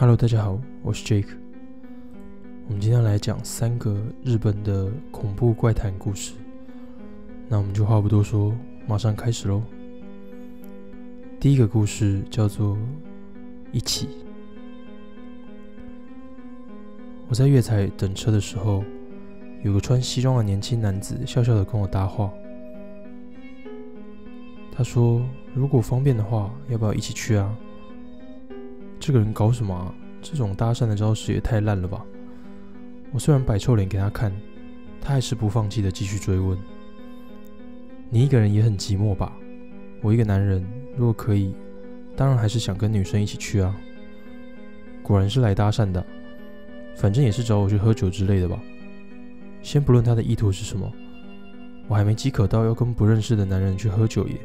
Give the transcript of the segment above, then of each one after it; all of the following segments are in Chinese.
Hello，大家好，我是 Jake。我们今天来讲三个日本的恐怖怪谈故事。那我们就话不多说，马上开始喽。第一个故事叫做《一起》。我在月台等车的时候，有个穿西装的年轻男子笑笑的跟我搭话。他说：“如果方便的话，要不要一起去啊？”这个人搞什么啊？这种搭讪的招式也太烂了吧！我虽然摆臭脸给他看，他还是不放弃的继续追问：“你一个人也很寂寞吧？我一个男人，如果可以，当然还是想跟女生一起去啊。”果然是来搭讪的，反正也是找我去喝酒之类的吧。先不论他的意图是什么，我还没饥渴到要跟不认识的男人去喝酒耶。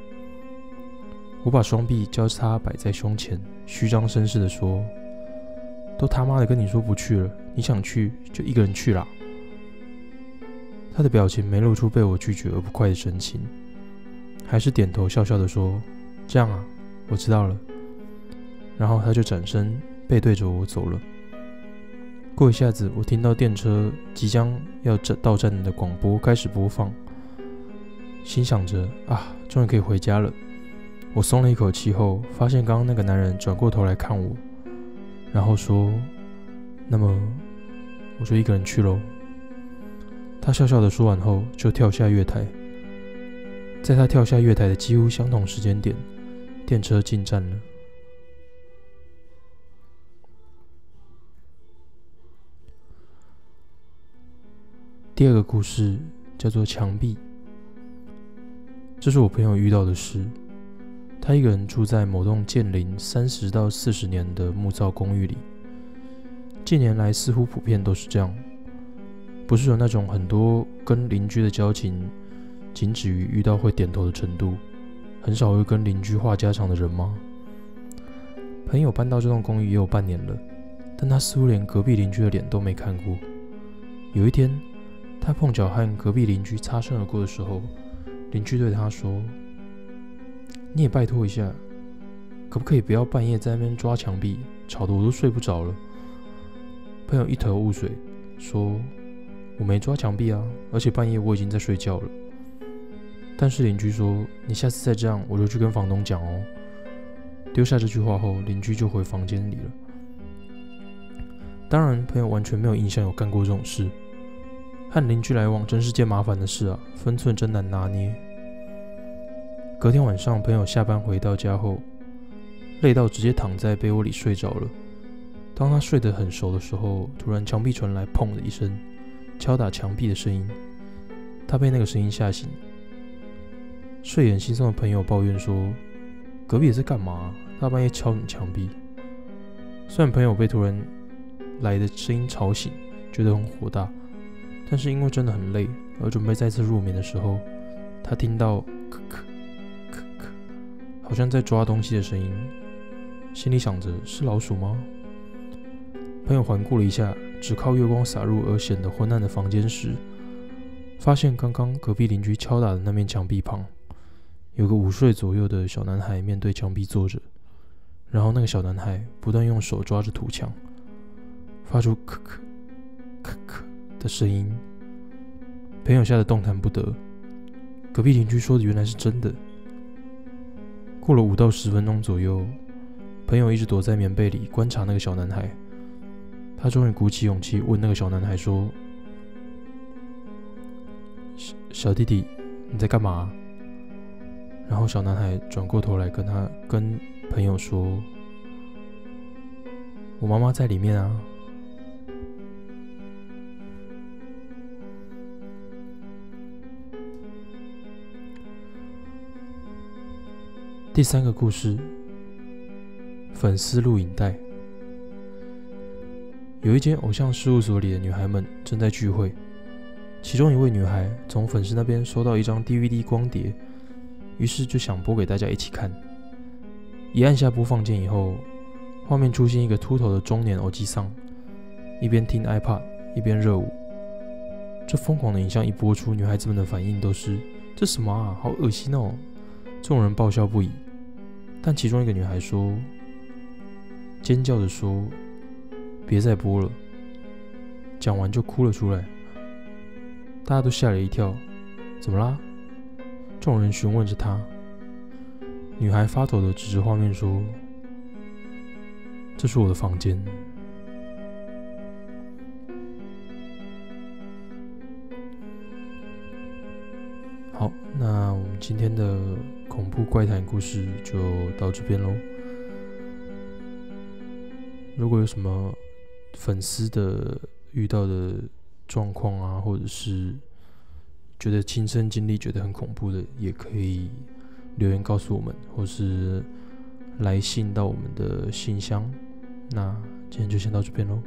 我把双臂交叉摆在胸前，虚张声势地说：“都他妈的跟你说不去了，你想去就一个人去啦。”他的表情没露出被我拒绝而不快的神情，还是点头笑笑地说：“这样啊，我知道了。”然后他就转身背对着我走了。过一下子，我听到电车即将要到站的广播开始播放，心想着：“啊，终于可以回家了。”我松了一口气后，发现刚刚那个男人转过头来看我，然后说：“那么，我就一个人去喽。”他笑笑的说完后，就跳下月台。在他跳下月台的几乎相同时间点，电车进站了。第二个故事叫做墙壁，这是我朋友遇到的事。他一个人住在某栋建龄三十到四十年的木造公寓里，近年来似乎普遍都是这样。不是有那种很多跟邻居的交情仅止于遇到会点头的程度，很少会跟邻居话家常的人吗？朋友搬到这栋公寓也有半年了，但他似乎连隔壁邻居的脸都没看过。有一天，他碰巧和隔壁邻居擦身而过的时候，邻居对他说。你也拜托一下，可不可以不要半夜在那边抓墙壁，吵得我都睡不着了。朋友一头雾水，说：“我没抓墙壁啊，而且半夜我已经在睡觉了。”但是邻居说：“你下次再这样，我就去跟房东讲哦。”丢下这句话后，邻居就回房间里了。当然，朋友完全没有印象有干过这种事。和邻居来往真是件麻烦的事啊，分寸真难拿捏。隔天晚上，朋友下班回到家后，累到直接躺在被窝里睡着了。当他睡得很熟的时候，突然墙壁传来“砰”的一声，敲打墙壁的声音。他被那个声音吓醒，睡眼惺忪的朋友抱怨说：“隔壁在干嘛？大半夜敲你墙壁？”虽然朋友被突然来的声音吵醒，觉得很火大，但是因为真的很累，而准备再次入眠的时候，他听到“”。好像在抓东西的声音，心里想着是老鼠吗？朋友环顾了一下只靠月光洒入而显得昏暗的房间时，发现刚刚隔壁邻居敲打的那面墙壁旁，有个五岁左右的小男孩面对墙壁坐着，然后那个小男孩不断用手抓着土墙，发出“咳咳咳咳”的声音。朋友吓得动弹不得，隔壁邻居说的原来是真的。过了五到十分钟左右，朋友一直躲在棉被里观察那个小男孩。他终于鼓起勇气问那个小男孩说：“小小弟弟，你在干嘛？”然后小男孩转过头来跟他跟朋友说：“我妈妈在里面啊。”第三个故事，粉丝录影带。有一间偶像事务所里的女孩们正在聚会，其中一位女孩从粉丝那边收到一张 DVD 光碟，于是就想播给大家一起看。一按下播放键以后，画面出现一个秃头的中年欧吉桑，一边听 iPad 一边热舞。这疯狂的影像一播出，女孩子们的反应都是：这什么啊，好恶心哦！众人爆笑不已。但其中一个女孩说，尖叫着说：“别再播了。”讲完就哭了出来，大家都吓了一跳。怎么啦？众人询问着她。女孩发抖的指着画面说：“这是我的房间。”好，那我们今天的恐怖怪谈故事就到这边喽。如果有什么粉丝的遇到的状况啊，或者是觉得亲身经历觉得很恐怖的，也可以留言告诉我们，或是来信到我们的信箱。那今天就先到这边喽。